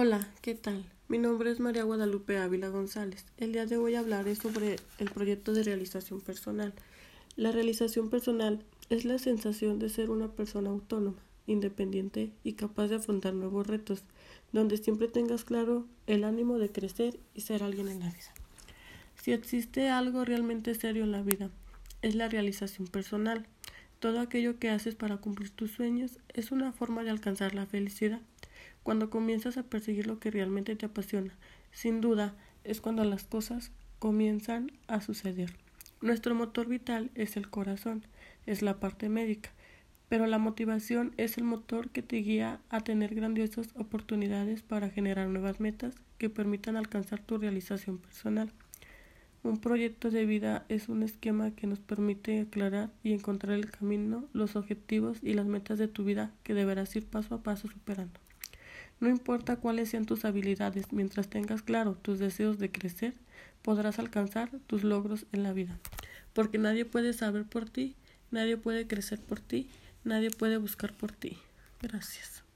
Hola, ¿qué tal? Mi nombre es María Guadalupe Ávila González. El día de hoy hablaré sobre el proyecto de realización personal. La realización personal es la sensación de ser una persona autónoma, independiente y capaz de afrontar nuevos retos, donde siempre tengas claro el ánimo de crecer y ser alguien en la vida. Si existe algo realmente serio en la vida, es la realización personal. Todo aquello que haces para cumplir tus sueños es una forma de alcanzar la felicidad. Cuando comienzas a perseguir lo que realmente te apasiona, sin duda es cuando las cosas comienzan a suceder. Nuestro motor vital es el corazón, es la parte médica, pero la motivación es el motor que te guía a tener grandiosas oportunidades para generar nuevas metas que permitan alcanzar tu realización personal. Un proyecto de vida es un esquema que nos permite aclarar y encontrar el camino, los objetivos y las metas de tu vida que deberás ir paso a paso superando. No importa cuáles sean tus habilidades, mientras tengas claro tus deseos de crecer, podrás alcanzar tus logros en la vida. Porque nadie puede saber por ti, nadie puede crecer por ti, nadie puede buscar por ti. Gracias.